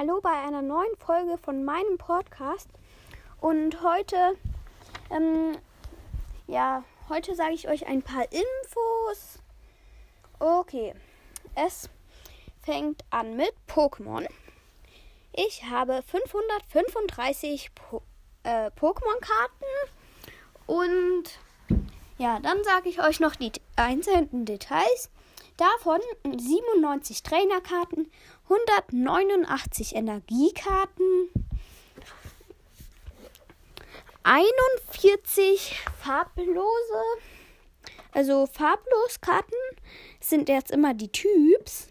Hallo bei einer neuen Folge von meinem Podcast. Und heute, ähm, ja, heute sage ich euch ein paar Infos. Okay, es fängt an mit Pokémon. Ich habe 535 po äh, Pokémon-Karten und ja, dann sage ich euch noch die einzelnen Details. Davon 97 Trainerkarten, 189 Energiekarten, 41 farblose, also farblos Karten sind jetzt immer die Typs,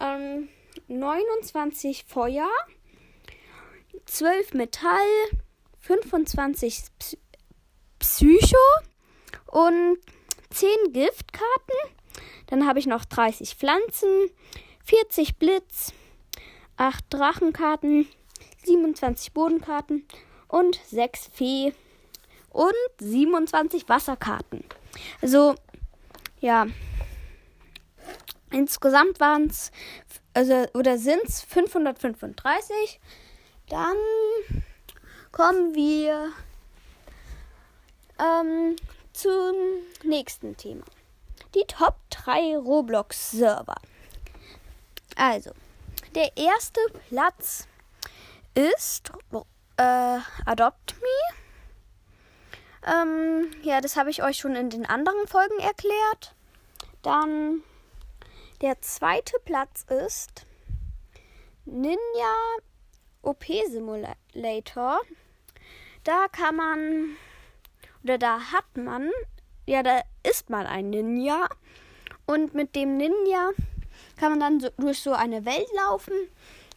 ähm, 29 Feuer, 12 Metall, 25 Psycho und 10 Giftkarten. Dann habe ich noch 30 Pflanzen, 40 Blitz, 8 Drachenkarten, 27 Bodenkarten und 6 Fee und 27 Wasserkarten. Also, ja. Insgesamt waren es, also, oder sind es 535. Dann kommen wir ähm, zum nächsten Thema die Top 3 Roblox-Server. Also, der erste Platz ist äh, Adopt Me. Ähm, ja, das habe ich euch schon in den anderen Folgen erklärt. Dann der zweite Platz ist Ninja OP Simulator. Da kann man oder da hat man ja, da ist man ein Ninja. Und mit dem Ninja kann man dann so durch so eine Welt laufen.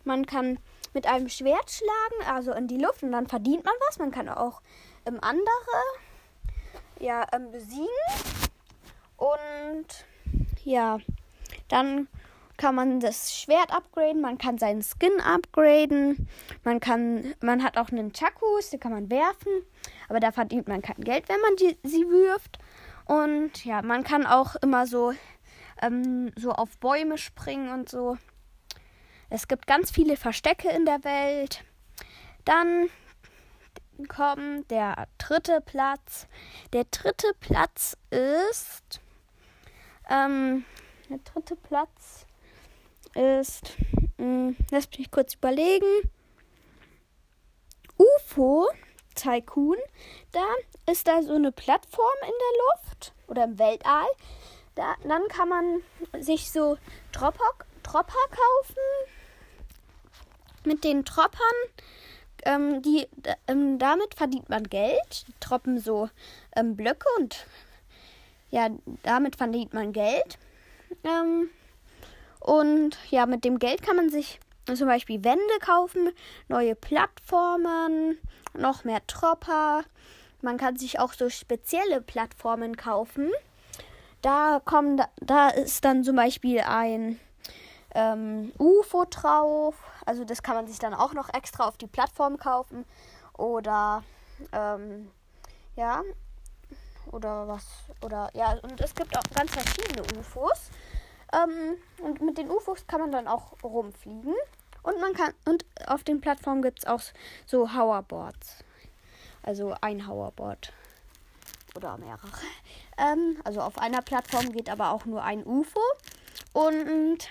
Man kann mit einem Schwert schlagen, also in die Luft, und dann verdient man was. Man kann auch ähm, andere ja, ähm, besiegen. Und ja, dann kann man das Schwert upgraden, man kann seinen Skin upgraden, man kann, man hat auch einen Chakus, den kann man werfen, aber da verdient man kein Geld, wenn man die, sie wirft. Und ja, man kann auch immer so, ähm, so auf Bäume springen und so. Es gibt ganz viele Verstecke in der Welt. Dann kommt der dritte Platz. Der dritte Platz ist. Ähm, der dritte Platz ist. Mh, hm, lass mich kurz überlegen. UFO Tycoon. Da ist da so eine Plattform in der Luft oder im Weltall. Da, dann kann man sich so Dropper, Dropper kaufen. Mit den Droppern, ähm, die, ähm, damit verdient man Geld. Die droppen so ähm, Blöcke und ja, damit verdient man Geld. Ähm, und ja, mit dem Geld kann man sich zum Beispiel Wände kaufen, neue Plattformen, noch mehr Tropper. Man kann sich auch so spezielle Plattformen kaufen. Da kommen, da ist dann zum Beispiel ein ähm, UFO drauf. Also das kann man sich dann auch noch extra auf die Plattform kaufen. Oder ähm, ja. Oder was? Oder ja, und es gibt auch ganz verschiedene UFOs. Ähm, und mit den UFOs kann man dann auch rumfliegen. Und man kann und auf den Plattformen gibt es auch so Hoverboards. Also ein Hoverboard. Oder mehrere. Ähm, also auf einer Plattform geht aber auch nur ein UFO. Und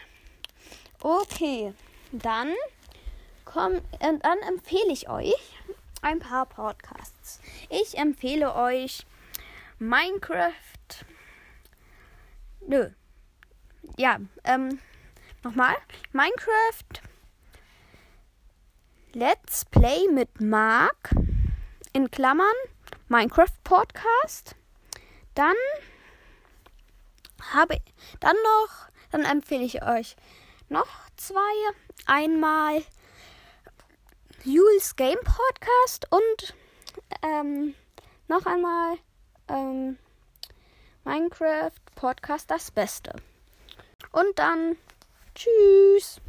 okay, dann komm, dann empfehle ich euch ein paar Podcasts. Ich empfehle euch Minecraft. Nö. Ja, ähm, nochmal. Minecraft Let's Play mit Mark in Klammern Minecraft Podcast. Dann habe dann noch, dann empfehle ich euch noch zwei. Einmal Jules Game Podcast und ähm, noch einmal ähm, Minecraft Podcast das Beste. Und dann tschüss.